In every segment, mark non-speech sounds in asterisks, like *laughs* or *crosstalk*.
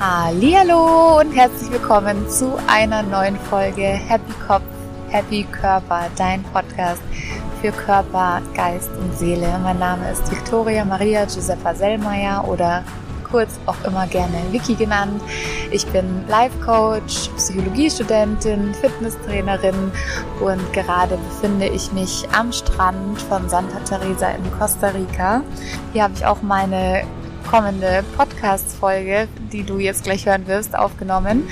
Hallo und herzlich willkommen zu einer neuen Folge Happy Kopf, Happy Körper, dein Podcast für Körper, Geist und Seele. Mein Name ist Victoria Maria Giuseppa Sellmeier oder kurz auch immer gerne Vicky genannt. Ich bin Life Coach, Psychologiestudentin, Fitnesstrainerin und gerade befinde ich mich am Strand von Santa Teresa in Costa Rica. Hier habe ich auch meine kommende Podcast-Folge, die du jetzt gleich hören wirst, aufgenommen.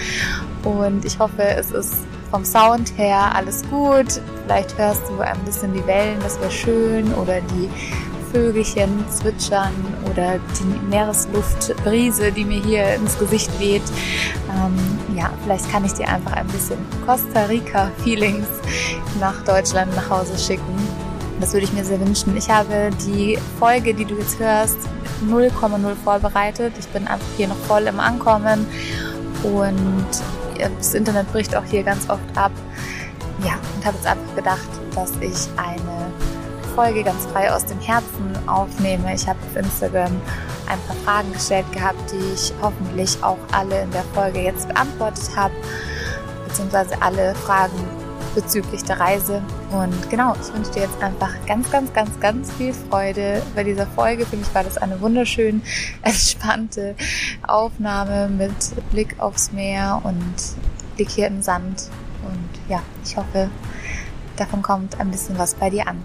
Und ich hoffe, es ist vom Sound her alles gut. Vielleicht hörst du ein bisschen die Wellen, das wäre schön, oder die Vögelchen zwitschern oder die Meeresluftbrise, die mir hier ins Gesicht weht. Ähm, ja, vielleicht kann ich dir einfach ein bisschen Costa Rica Feelings nach Deutschland nach Hause schicken. Das würde ich mir sehr wünschen. Ich habe die Folge, die du jetzt hörst, 0,0 vorbereitet. Ich bin einfach hier noch voll im Ankommen und das Internet bricht auch hier ganz oft ab. Ja, und habe jetzt einfach gedacht, dass ich eine Folge ganz frei aus dem Herzen aufnehme. Ich habe auf Instagram ein paar Fragen gestellt gehabt, die ich hoffentlich auch alle in der Folge jetzt beantwortet habe, beziehungsweise alle Fragen bezüglich der Reise. Und genau, ich wünsche dir jetzt einfach ganz, ganz, ganz, ganz viel Freude bei dieser Folge. Für mich war das eine wunderschön *laughs* entspannte Aufnahme mit Blick aufs Meer und Blick hier im Sand. Und ja, ich hoffe, davon kommt ein bisschen was bei dir an.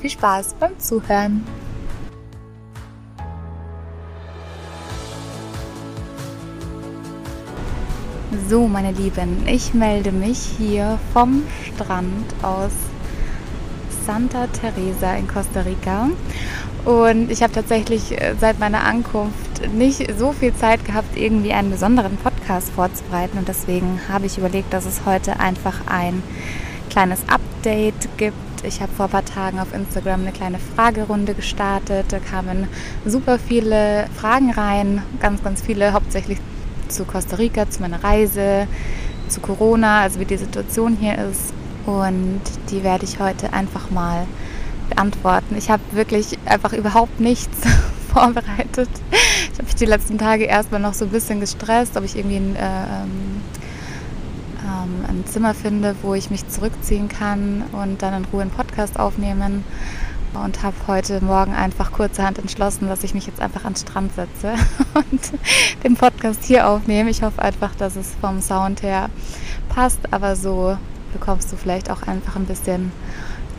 Viel Spaß beim Zuhören! So, meine Lieben, ich melde mich hier vom Strand aus Santa Teresa in Costa Rica. Und ich habe tatsächlich äh, seit meiner Ankunft nicht so viel Zeit gehabt, irgendwie einen besonderen Podcast vorzubereiten. Und deswegen habe ich überlegt, dass es heute einfach ein kleines Update gibt. Ich habe vor ein paar Tagen auf Instagram eine kleine Fragerunde gestartet. Da kamen super viele Fragen rein, ganz, ganz viele, hauptsächlich zu Costa Rica, zu meiner Reise, zu Corona, also wie die Situation hier ist. Und die werde ich heute einfach mal beantworten. Ich habe wirklich einfach überhaupt nichts *laughs* vorbereitet. Ich habe mich die letzten Tage erstmal noch so ein bisschen gestresst, ob ich irgendwie ein, äh, ähm, ähm, ein Zimmer finde, wo ich mich zurückziehen kann und dann in Ruhe einen Podcast aufnehmen und habe heute Morgen einfach kurzerhand entschlossen, dass ich mich jetzt einfach ans Strand setze *laughs* und den Podcast hier aufnehme. Ich hoffe einfach, dass es vom Sound her passt, aber so bekommst du vielleicht auch einfach ein bisschen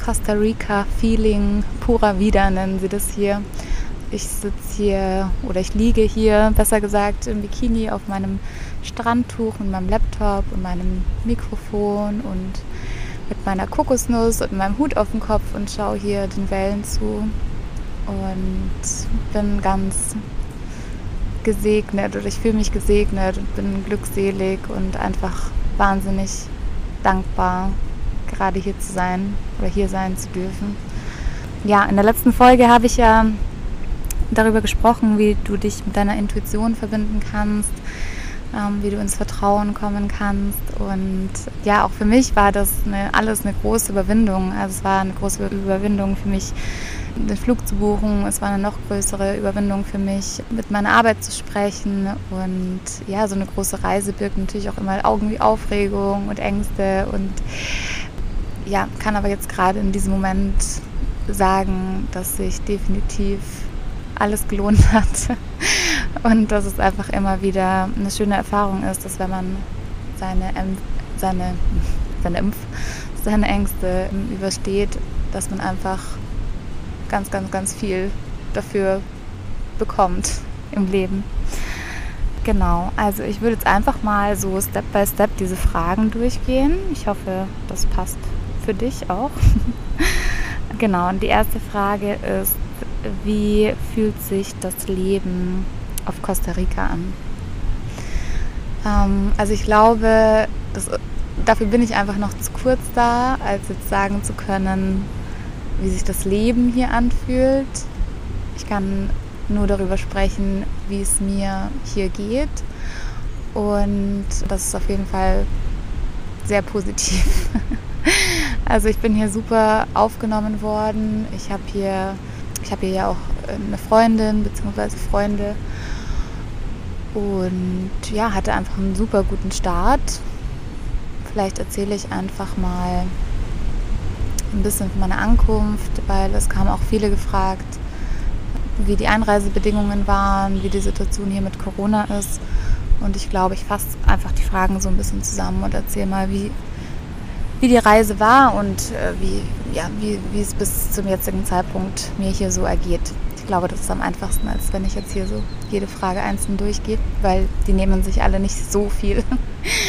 Costa Rica Feeling purer wieder, nennen sie das hier. Ich sitze hier oder ich liege hier, besser gesagt, im Bikini auf meinem Strandtuch mit meinem Laptop und meinem Mikrofon und mit meiner Kokosnuss und meinem Hut auf dem Kopf und schaue hier den Wellen zu und bin ganz gesegnet oder ich fühle mich gesegnet und bin glückselig und einfach wahnsinnig dankbar, gerade hier zu sein oder hier sein zu dürfen. Ja, in der letzten Folge habe ich ja darüber gesprochen, wie du dich mit deiner Intuition verbinden kannst, ähm, wie du ins Vertrauen kommen kannst. Und ja, auch für mich war das eine, alles eine große Überwindung. Also es war eine große Überwindung für mich, den Flug zu buchen. Es war eine noch größere Überwindung für mich, mit meiner Arbeit zu sprechen. Und ja, so eine große Reise birgt natürlich auch immer irgendwie Aufregung und Ängste. Und ja, kann aber jetzt gerade in diesem Moment sagen, dass sich definitiv alles gelohnt hat und dass es einfach immer wieder eine schöne Erfahrung ist, dass wenn man seine, seine, *laughs* seine, Impf, seine Ängste übersteht, dass man einfach ganz, ganz, ganz viel dafür bekommt im Leben. Genau, also ich würde jetzt einfach mal so Step by Step diese Fragen durchgehen. Ich hoffe, das passt für dich auch. *laughs* genau, und die erste Frage ist, wie fühlt sich das Leben auf Costa Rica an? Ähm, also ich glaube, das, dafür bin ich einfach noch zu kurz da, als jetzt sagen zu können, wie sich das Leben hier anfühlt. Ich kann nur darüber sprechen, wie es mir hier geht. Und das ist auf jeden Fall sehr positiv. *laughs* Also ich bin hier super aufgenommen worden. Ich habe hier, ich hier ja auch eine Freundin bzw. Freunde Und ja, hatte einfach einen super guten Start. Vielleicht erzähle ich einfach mal ein bisschen von meiner Ankunft, weil es kamen auch viele gefragt, wie die Einreisebedingungen waren, wie die Situation hier mit Corona ist. Und ich glaube, ich fasse einfach die Fragen so ein bisschen zusammen und erzähle mal, wie, wie die Reise war und äh, wie, ja, wie, wie es bis zum jetzigen Zeitpunkt mir hier so ergeht. Ich glaube, das ist am einfachsten, als wenn ich jetzt hier so jede Frage einzeln durchgehe, weil die nehmen sich alle nicht so viel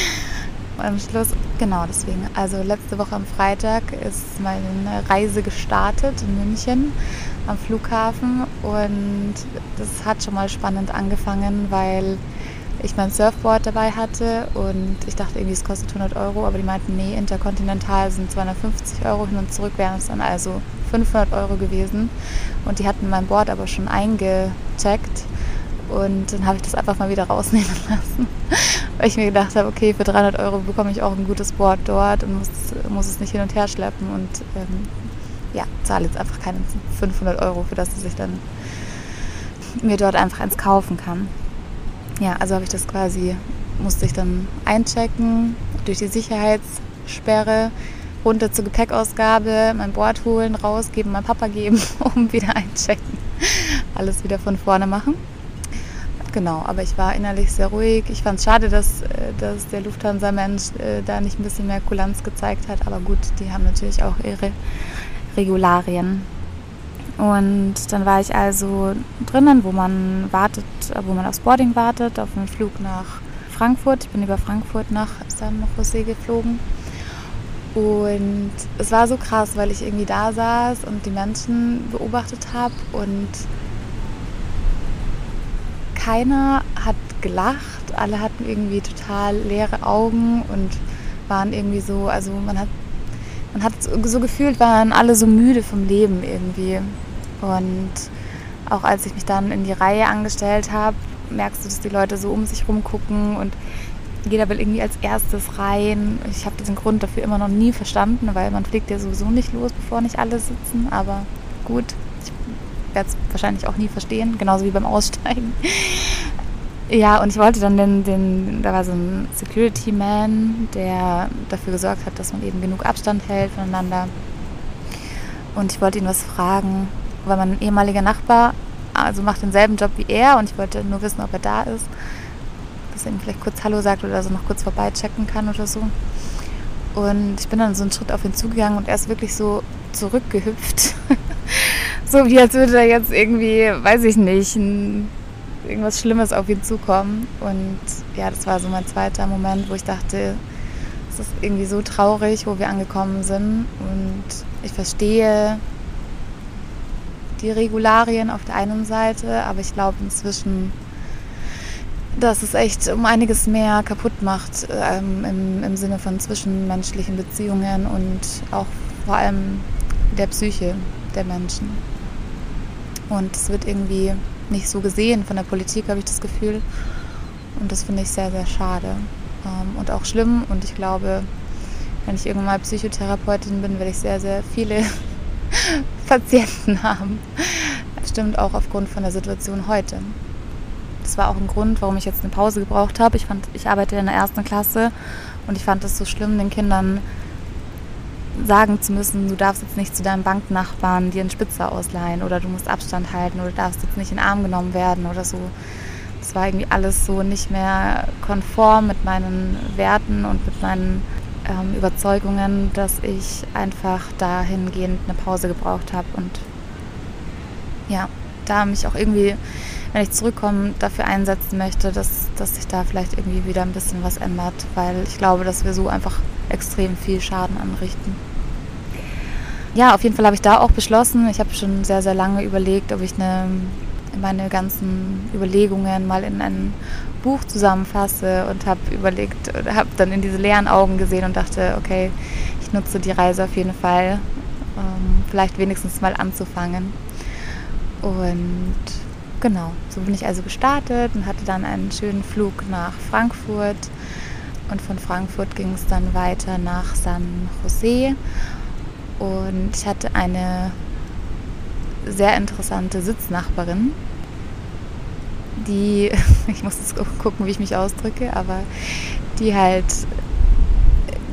*laughs* am Schluss. Genau deswegen. Also letzte Woche am Freitag ist meine Reise gestartet in München am Flughafen und das hat schon mal spannend angefangen, weil ich mein Surfboard dabei hatte und ich dachte irgendwie, es kostet 100 Euro, aber die meinten, nee, interkontinental sind 250 Euro hin und zurück wären es dann also 500 Euro gewesen. Und die hatten mein Board aber schon eingecheckt. Und dann habe ich das einfach mal wieder rausnehmen *laughs* lassen, weil ich mir gedacht habe, okay, für 300 Euro bekomme ich auch ein gutes Board dort und muss, muss es nicht hin und her schleppen. Und ähm, ja, zahle jetzt einfach keine 500 Euro, für das ich dann mir dort einfach eins kaufen kann. Ja, also habe ich das quasi, musste ich dann einchecken durch die Sicherheitssperre, runter zur Gepäckausgabe, mein Board holen, rausgeben, mein Papa geben, *laughs* um wieder einchecken. Alles wieder von vorne machen. Genau, aber ich war innerlich sehr ruhig. Ich fand es schade, dass, äh, dass der Lufthansa-Mensch äh, da nicht ein bisschen mehr Kulanz gezeigt hat. Aber gut, die haben natürlich auch ihre Regularien. Und dann war ich also drinnen, wo man wartet, wo man aufs Boarding wartet, auf einen Flug nach Frankfurt. Ich bin über Frankfurt nach San Jose geflogen. Und es war so krass, weil ich irgendwie da saß und die Menschen beobachtet habe und keiner hat gelacht, alle hatten irgendwie total leere Augen und waren irgendwie so, also man hat man hat so gefühlt, waren alle so müde vom Leben irgendwie. Und auch als ich mich dann in die Reihe angestellt habe, merkst du, dass die Leute so um sich rumgucken und jeder will irgendwie als erstes rein. Ich habe diesen Grund dafür immer noch nie verstanden, weil man fliegt ja sowieso nicht los, bevor nicht alle sitzen. Aber gut, ich werde es wahrscheinlich auch nie verstehen, genauso wie beim Aussteigen. *laughs* Ja, und ich wollte dann den, den, da war so ein Security-Man, der dafür gesorgt hat, dass man eben genug Abstand hält voneinander. Und ich wollte ihn was fragen, weil mein ehemaliger Nachbar also macht denselben Job wie er und ich wollte nur wissen, ob er da ist. Dass er ihm vielleicht kurz Hallo sagt oder so noch kurz vorbeichecken kann oder so. Und ich bin dann so einen Schritt auf ihn zugegangen und er ist wirklich so zurückgehüpft. *laughs* so wie als würde er jetzt irgendwie, weiß ich nicht, ein irgendwas Schlimmes auf ihn zukommen. Und ja, das war so mein zweiter Moment, wo ich dachte, es ist irgendwie so traurig, wo wir angekommen sind. Und ich verstehe die Regularien auf der einen Seite, aber ich glaube inzwischen, dass es echt um einiges mehr kaputt macht ähm, im, im Sinne von zwischenmenschlichen Beziehungen und auch vor allem der Psyche der Menschen. Und es wird irgendwie nicht so gesehen von der Politik, habe ich das Gefühl. Und das finde ich sehr, sehr schade ähm, und auch schlimm. Und ich glaube, wenn ich irgendwann mal Psychotherapeutin bin, werde ich sehr, sehr viele *laughs* Patienten haben. Bestimmt auch aufgrund von der Situation heute. Das war auch ein Grund, warum ich jetzt eine Pause gebraucht habe. Ich, fand, ich arbeite in der ersten Klasse und ich fand es so schlimm, den Kindern sagen zu müssen, du darfst jetzt nicht zu deinem Banknachbarn dir einen Spitzer ausleihen oder du musst Abstand halten oder darfst jetzt nicht in den Arm genommen werden oder so. Das war irgendwie alles so nicht mehr konform mit meinen Werten und mit meinen ähm, Überzeugungen, dass ich einfach dahingehend eine Pause gebraucht habe und ja, da mich auch irgendwie, wenn ich zurückkomme, dafür einsetzen möchte, dass, dass sich da vielleicht irgendwie wieder ein bisschen was ändert, weil ich glaube, dass wir so einfach extrem viel Schaden anrichten. Ja, auf jeden Fall habe ich da auch beschlossen, ich habe schon sehr, sehr lange überlegt, ob ich eine, meine ganzen Überlegungen mal in ein Buch zusammenfasse und habe überlegt, habe dann in diese leeren Augen gesehen und dachte, okay, ich nutze die Reise auf jeden Fall, ähm, vielleicht wenigstens mal anzufangen. Und genau, so bin ich also gestartet und hatte dann einen schönen Flug nach Frankfurt und von Frankfurt ging es dann weiter nach San Jose. Und ich hatte eine sehr interessante Sitznachbarin, die, *laughs* ich muss jetzt gucken, wie ich mich ausdrücke, aber die halt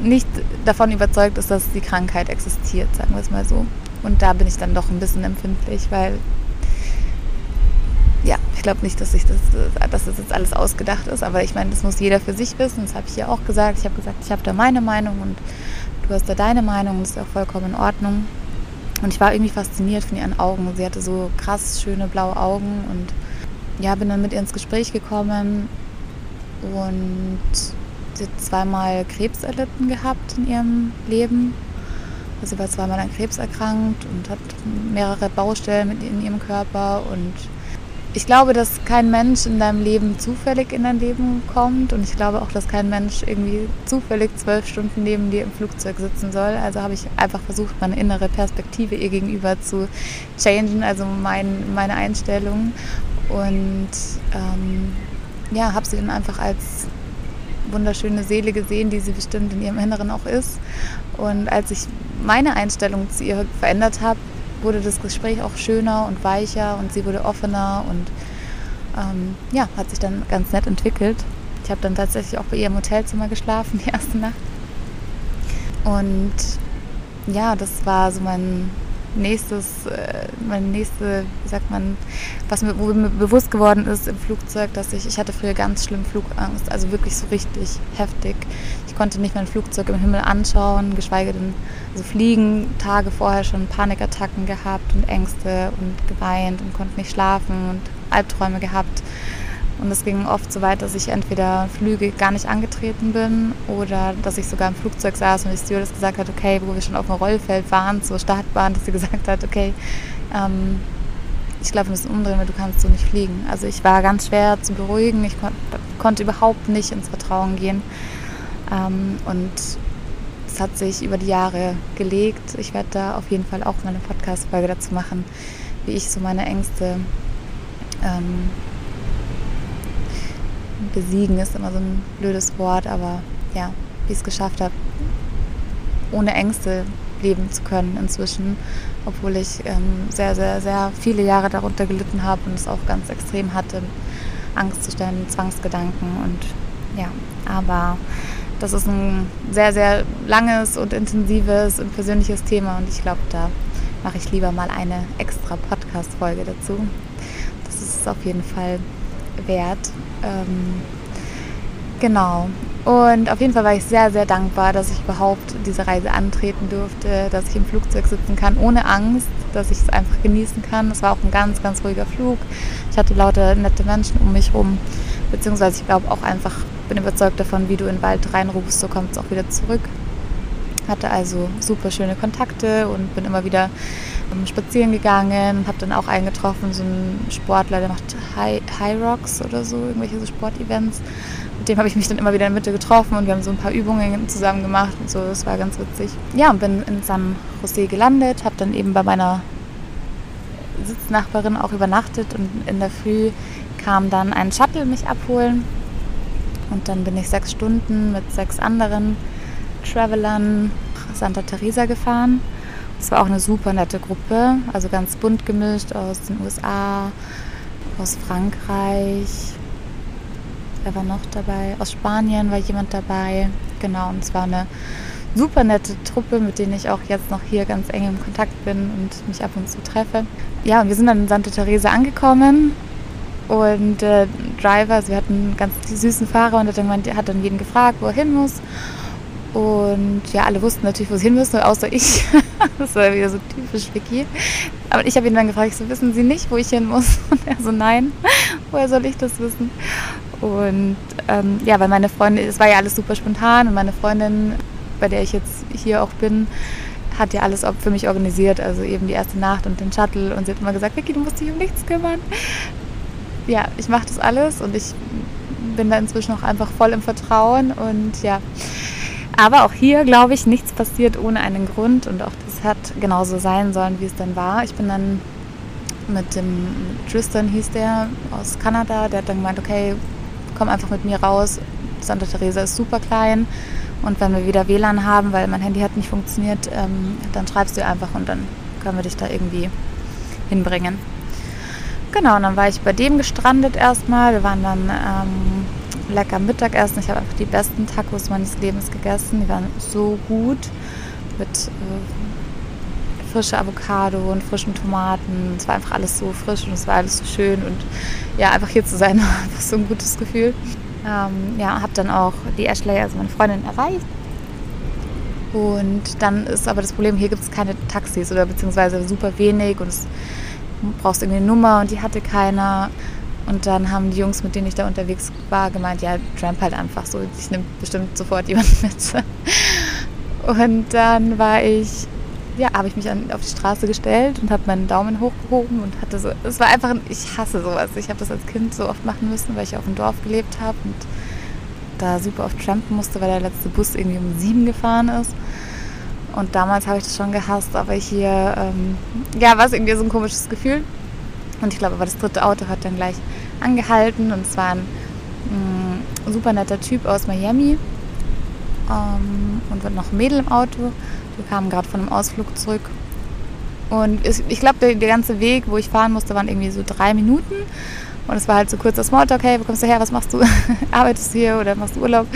nicht davon überzeugt ist, dass die Krankheit existiert, sagen wir es mal so. Und da bin ich dann doch ein bisschen empfindlich, weil glaube nicht, dass, ich das, dass das jetzt alles ausgedacht ist, aber ich meine, das muss jeder für sich wissen. Das habe ich ja auch gesagt. Ich habe gesagt, ich habe da meine Meinung und du hast da deine Meinung und das ist auch vollkommen in Ordnung. Und ich war irgendwie fasziniert von ihren Augen. Sie hatte so krass schöne blaue Augen und ja, bin dann mit ihr ins Gespräch gekommen und sie hat zweimal Krebs erlitten gehabt in ihrem Leben. Also sie war zweimal an Krebs erkrankt und hat mehrere Baustellen in ihrem Körper und ich glaube, dass kein Mensch in deinem Leben zufällig in dein Leben kommt und ich glaube auch, dass kein Mensch irgendwie zufällig zwölf Stunden neben dir im Flugzeug sitzen soll. Also habe ich einfach versucht, meine innere Perspektive ihr gegenüber zu changen, also mein, meine Einstellung und ähm, ja, habe sie dann einfach als wunderschöne Seele gesehen, die sie bestimmt in ihrem Inneren auch ist. Und als ich meine Einstellung zu ihr verändert habe, wurde das Gespräch auch schöner und weicher und sie wurde offener und ähm, ja, hat sich dann ganz nett entwickelt. Ich habe dann tatsächlich auch bei ihr im Hotelzimmer geschlafen, die erste Nacht. Und ja, das war so mein nächstes, äh, meine nächste, wie sagt man, was mir, wo mir bewusst geworden ist im Flugzeug, dass ich, ich hatte früher ganz schlimm Flugangst, also wirklich so richtig heftig. Ich konnte nicht mein Flugzeug im Himmel anschauen, geschweige denn also fliegen, Tage vorher schon Panikattacken gehabt und Ängste und geweint und konnte nicht schlafen und Albträume gehabt. Und es ging oft so weit, dass ich entweder Flüge gar nicht angetreten bin oder dass ich sogar im Flugzeug saß und die Stewardess gesagt hat, okay, wo wir schon auf dem Rollfeld waren, zur Startbahn, dass sie gesagt hat, okay, ähm, ich glaube, wir müssen umdrehen, weil du kannst so nicht fliegen. Also ich war ganz schwer zu beruhigen, ich kon konnte überhaupt nicht ins Vertrauen gehen. Ähm, und es hat sich über die Jahre gelegt. Ich werde da auf jeden Fall auch mal eine Podcast-Folge dazu machen, wie ich so meine Ängste ähm, besiegen ist immer so ein blödes Wort, aber ja, wie ich es geschafft habe, ohne Ängste leben zu können inzwischen, obwohl ich ähm, sehr, sehr, sehr viele Jahre darunter gelitten habe und es auch ganz extrem hatte, Angst zu stellen, Zwangsgedanken und ja, aber das ist ein sehr, sehr langes und intensives und persönliches Thema und ich glaube, da mache ich lieber mal eine extra Podcast-Folge dazu. Das ist auf jeden Fall wert. Ähm, genau. Und auf jeden Fall war ich sehr, sehr dankbar, dass ich überhaupt diese Reise antreten durfte, dass ich im Flugzeug sitzen kann, ohne Angst, dass ich es einfach genießen kann. Es war auch ein ganz, ganz ruhiger Flug. Ich hatte lauter nette Menschen um mich herum, beziehungsweise ich glaube auch einfach, bin überzeugt davon, wie du in den Wald reinrufst, so kommt es auch wieder zurück. Hatte also super schöne Kontakte und bin immer wieder spazieren gegangen, habe dann auch eingetroffen, so einen Sportler, der macht High, High Rocks oder so, irgendwelche so Sportevents. Mit dem habe ich mich dann immer wieder in der Mitte getroffen und wir haben so ein paar Übungen zusammen gemacht und so, das war ganz witzig. Ja, und bin in San Jose gelandet, habe dann eben bei meiner Sitznachbarin auch übernachtet und in der Früh kam dann ein Shuttle mich abholen und dann bin ich sechs Stunden mit sechs anderen Travelern Santa Teresa gefahren es war auch eine super nette Gruppe, also ganz bunt gemischt aus den USA, aus Frankreich. Wer war noch dabei? Aus Spanien war jemand dabei. Genau, und es war eine super nette Truppe, mit denen ich auch jetzt noch hier ganz eng im Kontakt bin und mich ab und zu treffe. Ja, und wir sind dann in Santa Teresa angekommen und der äh, Driver, also wir hatten einen ganz süßen Fahrer und dann, hat dann jeden gefragt, wo er hin muss. Und ja, alle wussten natürlich, wo sie hin müssen, außer ich. *laughs* das war wieder so typisch Vicky. Aber ich habe ihn dann gefragt, so wissen Sie nicht, wo ich hin muss? *laughs* Und er so, nein, *laughs* woher soll ich das wissen? Und ähm, ja, weil meine Freundin, es war ja alles super spontan und meine Freundin, bei der ich jetzt hier auch bin, hat ja alles für mich organisiert, also eben die erste Nacht und den Shuttle und sie hat immer gesagt, Vicky, du musst dich um nichts kümmern. Ja, ich mache das alles und ich bin da inzwischen auch einfach voll im Vertrauen und ja, aber auch hier, glaube ich, nichts passiert ohne einen Grund und auch das hat genauso sein sollen, wie es dann war. Ich bin dann mit dem Tristan hieß der aus Kanada, der hat dann gemeint, okay, komm einfach mit mir raus. Santa Teresa ist super klein und wenn wir wieder WLAN haben, weil mein Handy hat nicht funktioniert, ähm, dann schreibst du einfach und dann können wir dich da irgendwie hinbringen. Genau, und dann war ich bei dem gestrandet erstmal. Wir waren dann ähm, lecker Mittagessen. Ich habe einfach die besten Tacos meines Lebens gegessen. Die waren so gut mit äh, frischer Avocado und frischen Tomaten. Es war einfach alles so frisch und es war alles so schön. Und ja, einfach hier zu sein, *laughs* war einfach so ein gutes Gefühl. Ähm, ja, habe dann auch die Ashley, also meine Freundin, erreicht. Und dann ist aber das Problem, hier gibt es keine Taxis oder beziehungsweise super wenig und es brauchst irgendwie eine Nummer und die hatte keiner. Und dann haben die Jungs, mit denen ich da unterwegs war, gemeint, ja, tramp halt einfach so, ich nehme bestimmt sofort *laughs* jemanden mit. Und dann war ich, ja, habe ich mich an, auf die Straße gestellt und habe meinen Daumen hochgehoben und hatte so, es war einfach, ich hasse sowas. Ich habe das als Kind so oft machen müssen, weil ich auf dem Dorf gelebt habe und da super oft trampen musste, weil der letzte Bus irgendwie um sieben gefahren ist. Und damals habe ich das schon gehasst, aber hier, ähm, ja, war es irgendwie so ein komisches Gefühl. Und ich glaube, aber das dritte Auto hat dann gleich angehalten und es war ein mh, mm, super netter Typ aus Miami ähm, und noch ein Mädel im Auto. Wir kamen gerade von einem Ausflug zurück. Und ich glaube, der, der ganze Weg, wo ich fahren musste, waren irgendwie so drei Minuten. Und es war halt so kurzer Smalltalk, hey, wo kommst du her, was machst du? *laughs* Arbeitest du hier oder machst du Urlaub?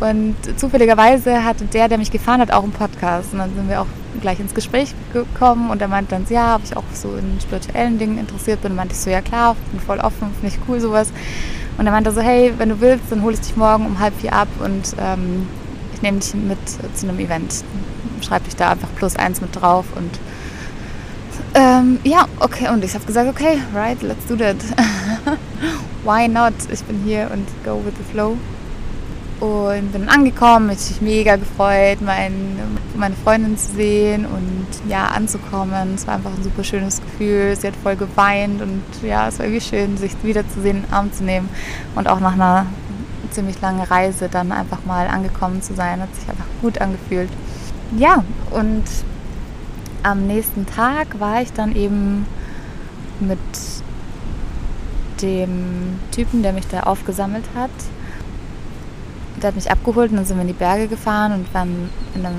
Und zufälligerweise hatte der, der mich gefahren hat, auch einen Podcast. Und dann sind wir auch gleich ins Gespräch gekommen und er meinte dann, ja, ob ich auch so in spirituellen Dingen interessiert bin. Und meinte ich so, ja klar, bin voll offen, finde ich cool sowas. Und er meinte so, hey, wenn du willst, dann hole ich dich morgen um halb vier ab und ähm, ich nehme dich mit zu einem Event. Schreib dich da einfach plus eins mit drauf und ähm, ja, okay. Und ich habe gesagt, okay, right, let's do that. *laughs* Why not? Ich bin hier und go with the flow und bin angekommen, mich mega gefreut, mein, meine Freundin zu sehen und ja, anzukommen. Es war einfach ein super schönes Gefühl. Sie hat voll geweint und ja, es war irgendwie schön, sich wiederzusehen, in den Arm zu nehmen und auch nach einer ziemlich langen Reise dann einfach mal angekommen zu sein. Hat sich einfach gut angefühlt. Ja, und am nächsten Tag war ich dann eben mit dem Typen, der mich da aufgesammelt hat, der hat mich abgeholt und dann sind wir in die Berge gefahren und waren in einer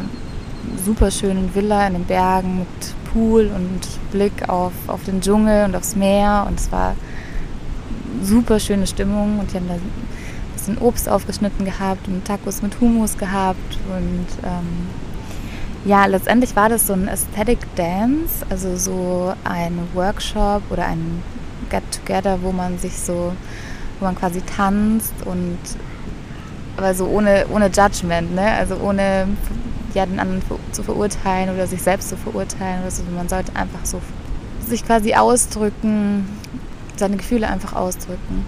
super schönen Villa in den Bergen mit Pool und Blick auf, auf den Dschungel und aufs Meer und es war super schöne Stimmung und die haben da ein bisschen Obst aufgeschnitten gehabt und Tacos mit Hummus gehabt und ähm, ja, letztendlich war das so ein Aesthetic Dance, also so ein Workshop oder ein Get-Together, wo man sich so, wo man quasi tanzt und aber so ohne, ohne Judgment, ne? also ohne ja, den anderen zu verurteilen oder sich selbst zu verurteilen oder so. Man sollte einfach so sich quasi ausdrücken, seine Gefühle einfach ausdrücken.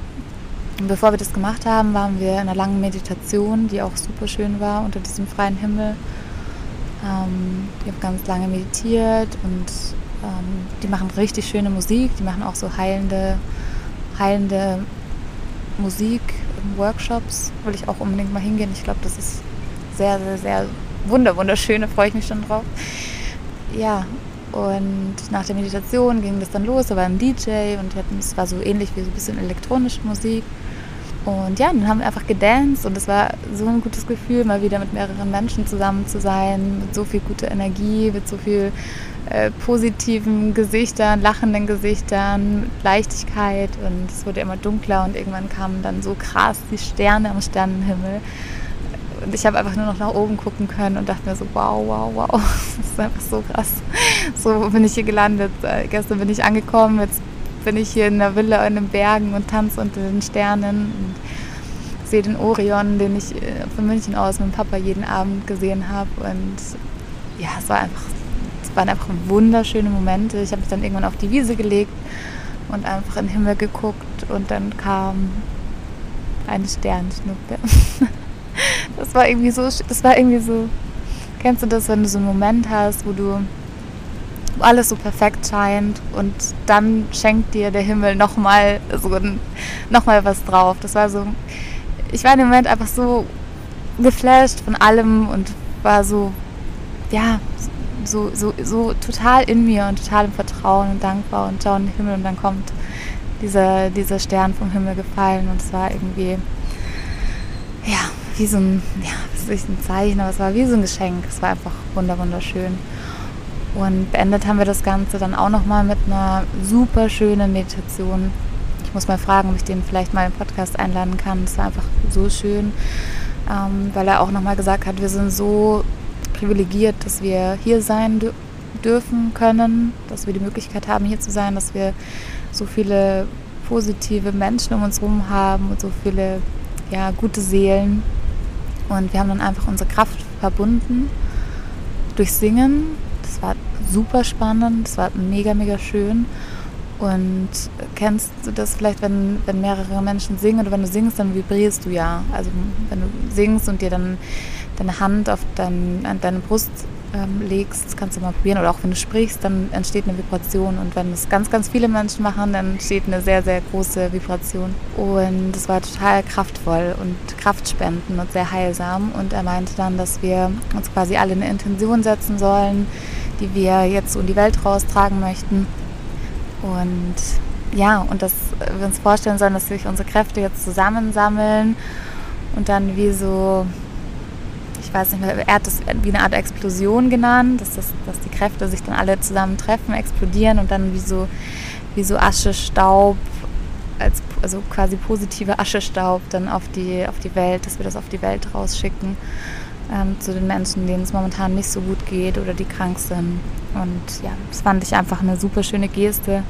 Und bevor wir das gemacht haben, waren wir in einer langen Meditation, die auch super schön war unter diesem freien Himmel. Ähm, ich habe ganz lange meditiert und ähm, die machen richtig schöne Musik, die machen auch so heilende, heilende Musik Workshops. Will ich auch unbedingt mal hingehen. Ich glaube, das ist sehr, sehr, sehr wunder, wunderschön. Da freue ich mich schon drauf. Ja, und nach der Meditation ging das dann los. Da war ein DJ und es war so ähnlich wie so ein bisschen elektronische Musik. Und ja, dann haben wir einfach gedanced und es war so ein gutes Gefühl, mal wieder mit mehreren Menschen zusammen zu sein, mit so viel guter Energie, mit so viel äh, positiven Gesichtern, lachenden Gesichtern, Leichtigkeit und es wurde immer dunkler und irgendwann kamen dann so krass die Sterne am Sternenhimmel. Und ich habe einfach nur noch nach oben gucken können und dachte mir so, wow, wow, wow, *laughs* das ist einfach so krass. So bin ich hier gelandet. Äh, gestern bin ich angekommen, jetzt bin ich hier in der Villa in den Bergen und tanze unter den Sternen und sehe den Orion, den ich äh, von München aus mit Papa jeden Abend gesehen habe. Und ja, es war einfach waren einfach wunderschöne Momente. Ich habe mich dann irgendwann auf die Wiese gelegt und einfach in den Himmel geguckt und dann kam eine Sternschnuppe. *laughs* Das war irgendwie so, das war irgendwie so, kennst du das, wenn du so einen Moment hast, wo du alles so perfekt scheint und dann schenkt dir der Himmel nochmal so noch was drauf. Das war so, ich war dem Moment einfach so geflasht von allem und war so, ja, so, so, so total in mir und total im Vertrauen und dankbar und schaue in den Himmel und dann kommt dieser, dieser Stern vom Himmel gefallen und es war irgendwie, ja, wie so ein, ja, was ist ein Zeichen, aber es war wie so ein Geschenk. Es war einfach wunderschön. Und beendet haben wir das Ganze dann auch nochmal mit einer super schönen Meditation. Ich muss mal fragen, ob ich den vielleicht mal im Podcast einladen kann. Es war einfach so schön, ähm, weil er auch nochmal gesagt hat, wir sind so privilegiert, dass wir hier sein dürfen können, dass wir die Möglichkeit haben, hier zu sein, dass wir so viele positive Menschen um uns herum haben und so viele ja, gute Seelen. Und wir haben dann einfach unsere Kraft verbunden durch Singen. Das war super spannend, das war mega, mega schön. Und kennst du das vielleicht, wenn, wenn mehrere Menschen singen oder wenn du singst, dann vibrierst du ja. Also wenn du singst und dir dann deine Hand auf dein, deine Brust ähm, legst, kannst du mal probieren. Oder auch wenn du sprichst, dann entsteht eine Vibration. Und wenn es ganz, ganz viele Menschen machen, dann entsteht eine sehr, sehr große Vibration. Und es war total kraftvoll und kraftspendend und sehr heilsam. Und er meinte dann, dass wir uns quasi alle eine Intention setzen sollen, die wir jetzt so in die Welt raustragen möchten. Und ja, und dass wir uns vorstellen sollen, dass sich unsere Kräfte jetzt zusammensammeln und dann wie so ich weiß nicht mehr, er hat das wie eine Art Explosion genannt, dass, das, dass die Kräfte sich dann alle zusammentreffen, explodieren und dann wie so, wie so Asche, Staub, als, also quasi positive Aschestaub dann auf die, auf die Welt, dass wir das auf die Welt rausschicken ähm, zu den Menschen, denen es momentan nicht so gut geht oder die krank sind. Und ja, das fand ich einfach eine super schöne Geste.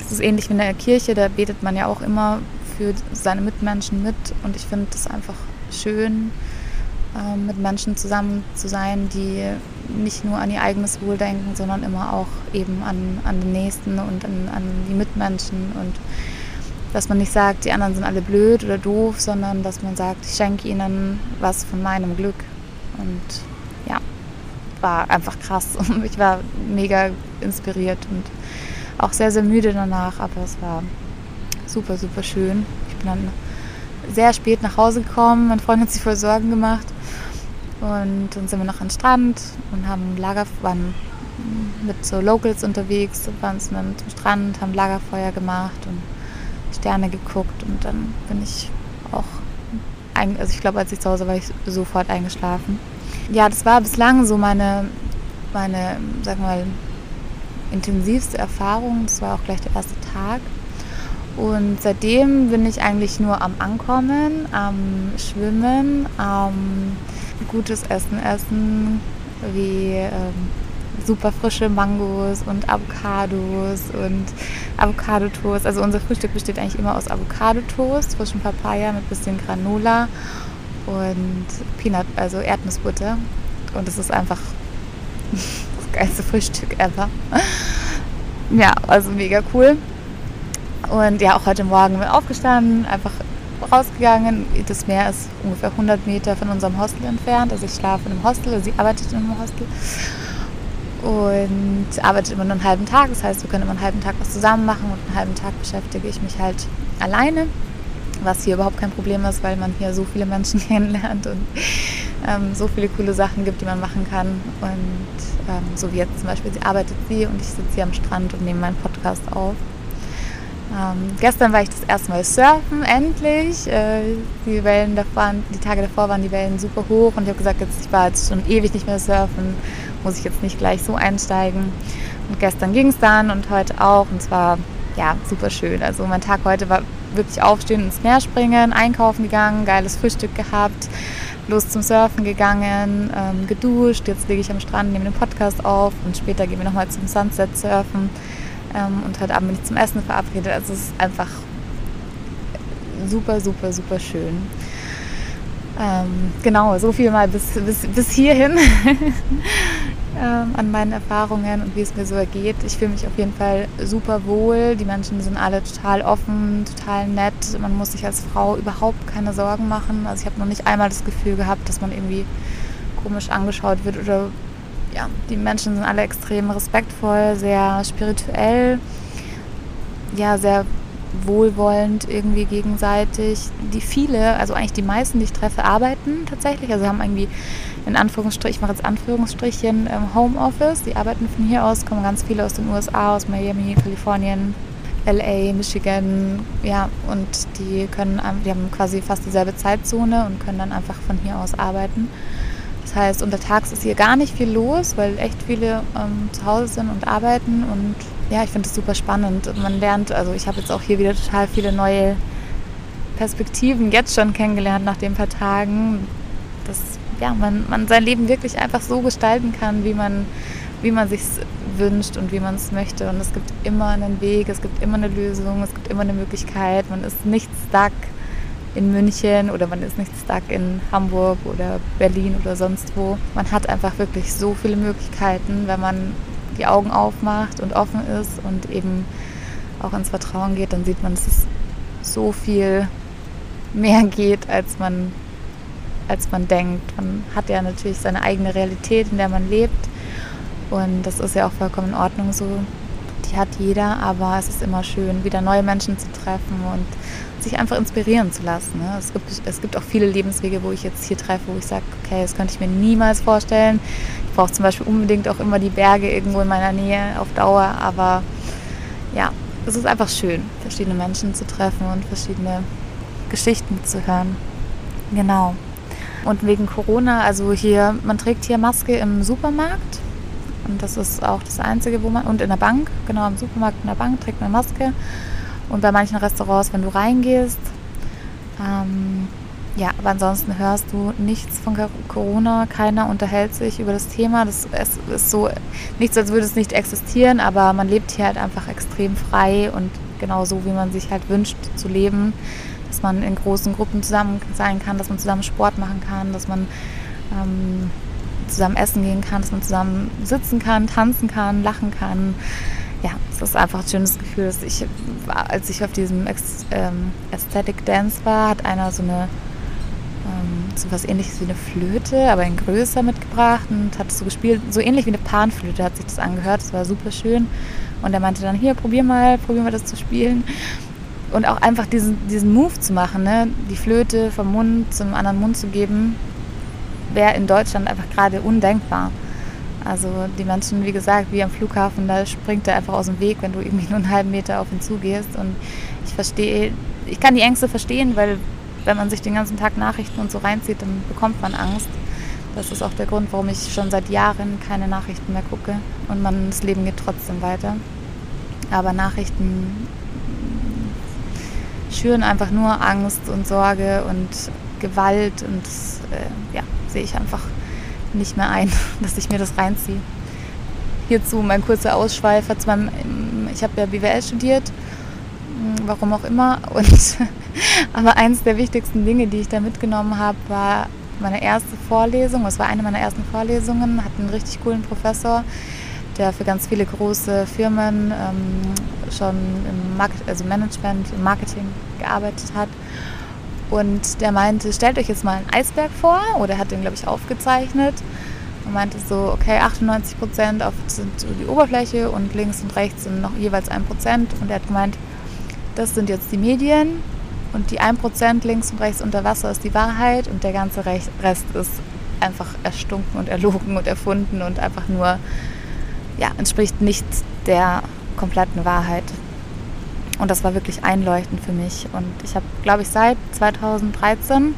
Es ist ähnlich wie in der Kirche, da betet man ja auch immer für seine Mitmenschen mit und ich finde das einfach schön, ähm, mit Menschen zusammen zu sein, die nicht nur an ihr eigenes Wohl denken, sondern immer auch eben an, an den Nächsten und an, an die Mitmenschen und dass man nicht sagt, die anderen sind alle blöd oder doof, sondern dass man sagt, ich schenke ihnen was von meinem Glück. Und ja, war einfach krass. *laughs* Ich war mega inspiriert und auch sehr, sehr müde danach, aber es war super, super schön. Ich bin dann sehr spät nach Hause gekommen. Mein Freund hat sich voll Sorgen gemacht. Und dann sind wir noch am Strand und haben Lager, waren mit so Locals unterwegs, waren zum Strand, haben Lagerfeuer gemacht und Sterne geguckt und dann bin ich auch, also ich glaube, als ich zu Hause war, ich sofort eingeschlafen. Ja, das war bislang so meine, meine, sag mal, intensivste Erfahrung. Das war auch gleich der erste Tag. Und seitdem bin ich eigentlich nur am Ankommen, am Schwimmen, am gutes Essen essen, wie ähm, super frische Mangos und Avocados und Avocado-Toast. Also unser Frühstück besteht eigentlich immer aus Avocado-Toast, frischen Papaya mit bisschen Granola und Peanut, also Erdnussbutter. Und es ist einfach *laughs* das geilste Frühstück ever. Ja, also mega cool. Und ja, auch heute Morgen bin ich aufgestanden, einfach rausgegangen. Das Meer ist ungefähr 100 Meter von unserem Hostel entfernt. Also ich schlafe in einem Hostel, sie arbeitet in einem Hostel und arbeitet immer nur einen halben Tag. Das heißt, wir können immer einen halben Tag was zusammen machen und einen halben Tag beschäftige ich mich halt alleine, was hier überhaupt kein Problem ist, weil man hier so viele Menschen *laughs* kennenlernt und ähm, so viele coole Sachen gibt, die man machen kann. Und ähm, so wie jetzt zum Beispiel, sie arbeitet sie und ich sitze hier am Strand und nehme meinen Podcast auf. Ähm, gestern war ich das erste Mal surfen, endlich. Äh, die Wellen davor, die Tage davor waren die Wellen super hoch und ich habe gesagt, jetzt, ich war jetzt schon ewig nicht mehr surfen, muss ich jetzt nicht gleich so einsteigen. Und gestern ging es dann und heute auch und zwar ja super schön. Also mein Tag heute war wirklich aufstehen, ins Meer springen, einkaufen gegangen, geiles Frühstück gehabt, los zum Surfen gegangen, ähm, geduscht. Jetzt lege ich am Strand, nehme den Podcast auf und später gehen wir nochmal zum Sunset surfen ähm, und heute Abend bin ich zum Essen verabredet. Also es ist einfach super, super, super schön. Ähm, genau, so viel mal bis, bis, bis hierhin *laughs* ähm, an meinen Erfahrungen und wie es mir so ergeht. Ich fühle mich auf jeden Fall super wohl. Die Menschen sind alle total offen, total nett. Man muss sich als Frau überhaupt keine Sorgen machen. Also ich habe noch nicht einmal das Gefühl gehabt, dass man irgendwie komisch angeschaut wird oder ja, die Menschen sind alle extrem respektvoll, sehr spirituell, ja, sehr wohlwollend irgendwie gegenseitig. Die viele, also eigentlich die meisten, die ich treffe, arbeiten tatsächlich. Also haben irgendwie in Anführungsstrichen, ich mache jetzt Anführungsstrichen ähm, Homeoffice. Die arbeiten von hier aus, kommen ganz viele aus den USA, aus Miami, Kalifornien, LA, Michigan, ja, und die können, die haben quasi fast dieselbe Zeitzone und können dann einfach von hier aus arbeiten. Das heißt, untertags ist hier gar nicht viel los, weil echt viele ähm, zu Hause sind und arbeiten. Und ja, ich finde es super spannend. Man lernt, also ich habe jetzt auch hier wieder total viele neue Perspektiven jetzt schon kennengelernt nach den paar Tagen, dass ja, man, man sein Leben wirklich einfach so gestalten kann, wie man, wie man sich wünscht und wie man es möchte. Und es gibt immer einen Weg, es gibt immer eine Lösung, es gibt immer eine Möglichkeit. Man ist nicht stuck in München oder man ist nicht stuck in Hamburg oder Berlin oder sonst wo. Man hat einfach wirklich so viele Möglichkeiten, wenn man die Augen aufmacht und offen ist und eben auch ins Vertrauen geht, dann sieht man, dass es so viel mehr geht, als man, als man denkt. Man hat ja natürlich seine eigene Realität, in der man lebt. Und das ist ja auch vollkommen in Ordnung so. Die hat jeder, aber es ist immer schön, wieder neue Menschen zu treffen und sich einfach inspirieren zu lassen. Ne? Es, gibt, es gibt auch viele Lebenswege, wo ich jetzt hier treffe, wo ich sage, okay, das könnte ich mir niemals vorstellen. Ich brauche zum Beispiel unbedingt auch immer die Berge irgendwo in meiner Nähe auf Dauer, aber ja, es ist einfach schön, verschiedene Menschen zu treffen und verschiedene Geschichten zu hören. Genau. Und wegen Corona, also hier, man trägt hier Maske im Supermarkt. Und das ist auch das Einzige, wo man, und in der Bank, genau, im Supermarkt, in der Bank trägt man Maske. Und bei manchen Restaurants, wenn du reingehst. Ähm, ja, aber ansonsten hörst du nichts von Corona, keiner unterhält sich über das Thema. Das ist, ist so nichts, als würde es nicht existieren, aber man lebt hier halt einfach extrem frei und genau so, wie man sich halt wünscht zu leben dass man in großen Gruppen zusammen sein kann, dass man zusammen Sport machen kann, dass man ähm, zusammen essen gehen kann, dass man zusammen sitzen kann, tanzen kann, lachen kann. Ja, es ist einfach ein schönes Gefühl. Dass ich, als ich auf diesem ähm, Aesthetic Dance war, hat einer so eine ähm, so was ähnliches wie eine Flöte, aber in größer mitgebracht und hat so gespielt, so ähnlich wie eine Panflöte hat sich das angehört. Das war super schön. Und er meinte dann, hier, probier mal, probier mal das zu spielen und auch einfach diesen, diesen Move zu machen, ne? die Flöte vom Mund zum anderen Mund zu geben, wäre in Deutschland einfach gerade undenkbar. Also die Menschen, wie gesagt, wie am Flughafen, da springt er einfach aus dem Weg, wenn du irgendwie nur einen halben Meter auf ihn zugehst. Und ich verstehe, ich kann die Ängste verstehen, weil wenn man sich den ganzen Tag Nachrichten und so reinzieht, dann bekommt man Angst. Das ist auch der Grund, warum ich schon seit Jahren keine Nachrichten mehr gucke. Und man, das Leben geht trotzdem weiter. Aber Nachrichten schüren einfach nur Angst und Sorge und Gewalt und äh, ja, sehe ich einfach nicht mehr ein, *laughs* dass ich mir das reinziehe. Hierzu mein kurzer Ausschweifer zu meinem, ich habe ja BWL studiert, hm, warum auch immer. *laughs* Und aber eines der wichtigsten Dinge, die ich da mitgenommen habe, war meine erste Vorlesung. Es war eine meiner ersten Vorlesungen, hatte einen richtig coolen Professor, der für ganz viele große Firmen ähm, schon im Market, also Management, im Marketing gearbeitet hat. Und der meinte, stellt euch jetzt mal einen Eisberg vor, oder er hat den, glaube ich, aufgezeichnet. Und meinte so, okay, 98 Prozent sind die Oberfläche und links und rechts sind noch jeweils ein Prozent. Und er hat gemeint, das sind jetzt die Medien und die 1% links und rechts unter Wasser ist die Wahrheit und der ganze Rest ist einfach erstunken und erlogen und erfunden und einfach nur ja, entspricht nicht der kompletten Wahrheit. Und das war wirklich einleuchtend für mich. Und ich habe, glaube ich, seit 2013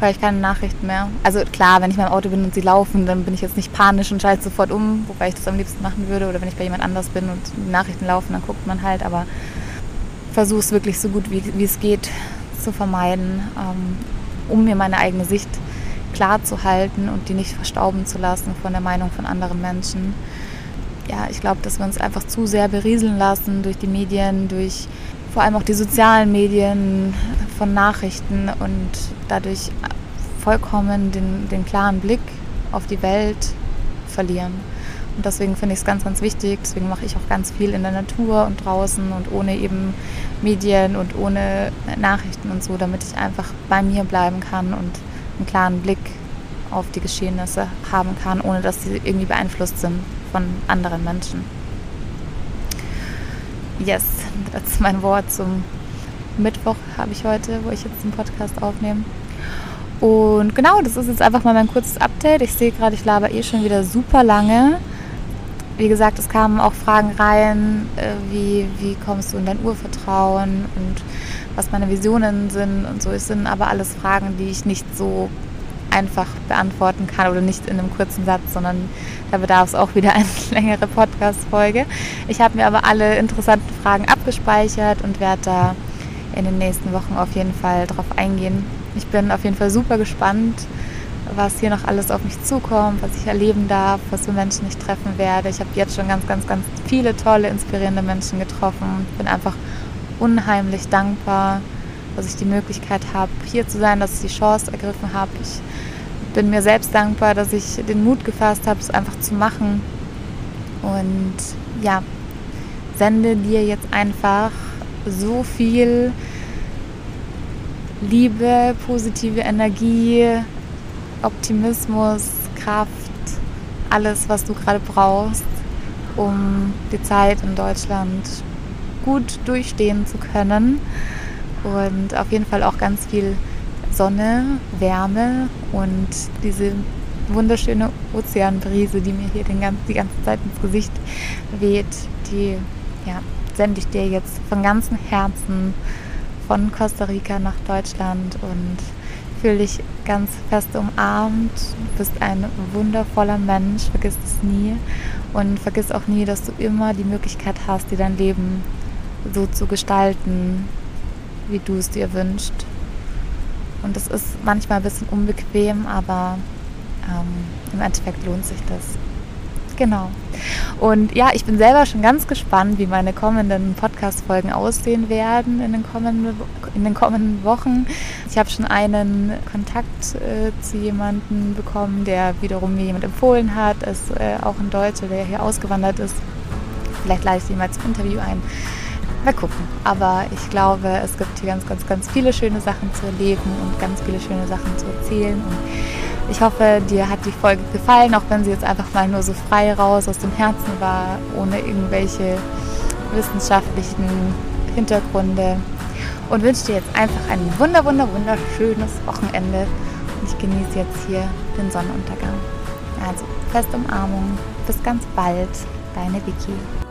höre ich keine Nachrichten mehr. Also klar, wenn ich mal im Auto bin und sie laufen, dann bin ich jetzt nicht panisch und schalte sofort um, wobei ich das am liebsten machen würde. Oder wenn ich bei jemand anders bin und die Nachrichten laufen, dann guckt man halt. Aber versuche es wirklich so gut wie, wie es geht zu vermeiden, ähm, um mir meine eigene Sicht klar zu halten und die nicht verstauben zu lassen von der Meinung von anderen Menschen. Ja, ich glaube, dass wir uns einfach zu sehr berieseln lassen durch die Medien, durch vor allem auch die sozialen Medien von Nachrichten und dadurch vollkommen den, den klaren Blick auf die Welt verlieren. Und deswegen finde ich es ganz, ganz wichtig. Deswegen mache ich auch ganz viel in der Natur und draußen und ohne eben Medien und ohne Nachrichten und so, damit ich einfach bei mir bleiben kann und einen klaren Blick auf die Geschehnisse haben kann, ohne dass sie irgendwie beeinflusst sind von anderen Menschen. Yes, das ist mein Wort zum Mittwoch habe ich heute, wo ich jetzt den Podcast aufnehme. Und genau, das ist jetzt einfach mal mein kurzes Update. Ich sehe gerade, ich laber eh schon wieder super lange. Wie gesagt, es kamen auch Fragen rein, äh, wie, wie kommst du in dein Urvertrauen und was meine Visionen sind und so. Es sind aber alles Fragen, die ich nicht so einfach beantworten kann oder nicht in einem kurzen Satz, sondern da bedarf es auch wieder *laughs* eine längere Podcast-Folge. Ich habe mir aber alle interessanten Fragen abgespeichert und werde da in den nächsten Wochen auf jeden Fall drauf eingehen. Ich bin auf jeden Fall super gespannt, was hier noch alles auf mich zukommt, was ich erleben darf, was für Menschen ich treffen werde. Ich habe jetzt schon ganz, ganz, ganz viele tolle, inspirierende Menschen getroffen. Bin einfach unheimlich dankbar, dass ich die Möglichkeit habe, hier zu sein, dass ich die Chance ergriffen habe. Ich bin mir selbst dankbar, dass ich den Mut gefasst habe, es einfach zu machen. Und ja, sende dir jetzt einfach so viel Liebe, positive Energie, Optimismus, Kraft, alles, was du gerade brauchst, um die Zeit in Deutschland gut durchstehen zu können. Und auf jeden Fall auch ganz viel Sonne, Wärme und diese wunderschöne Ozeanbrise, die mir hier den ganzen, die ganze Zeit ins Gesicht weht, die ja, sende ich dir jetzt von ganzem Herzen von Costa Rica nach Deutschland und fühle dich ganz fest umarmt. Du bist ein wundervoller Mensch, vergiss es nie. Und vergiss auch nie, dass du immer die Möglichkeit hast, dir dein Leben so zu gestalten, wie du es dir wünschst. Und das ist manchmal ein bisschen unbequem, aber ähm, im Endeffekt lohnt sich das. Genau. Und ja, ich bin selber schon ganz gespannt, wie meine kommenden Podcast-Folgen aussehen werden in den kommenden, in den kommenden Wochen. Ich habe schon einen Kontakt äh, zu jemandem bekommen, der wiederum mir jemand empfohlen hat. Ist äh, auch ein Deutscher, der hier ausgewandert ist. Vielleicht lade ich ihn mal zum Interview ein. Mal gucken. Aber ich glaube, es gibt hier ganz, ganz, ganz viele schöne Sachen zu erleben und ganz viele schöne Sachen zu erzählen. Und ich hoffe, dir hat die Folge gefallen, auch wenn sie jetzt einfach mal nur so frei raus aus dem Herzen war, ohne irgendwelche wissenschaftlichen Hintergründe. Und wünsche dir jetzt einfach ein wunder, wunder, wunderschönes Wochenende. Und ich genieße jetzt hier den Sonnenuntergang. Also, feste Umarmung. Bis ganz bald. Deine Vicky.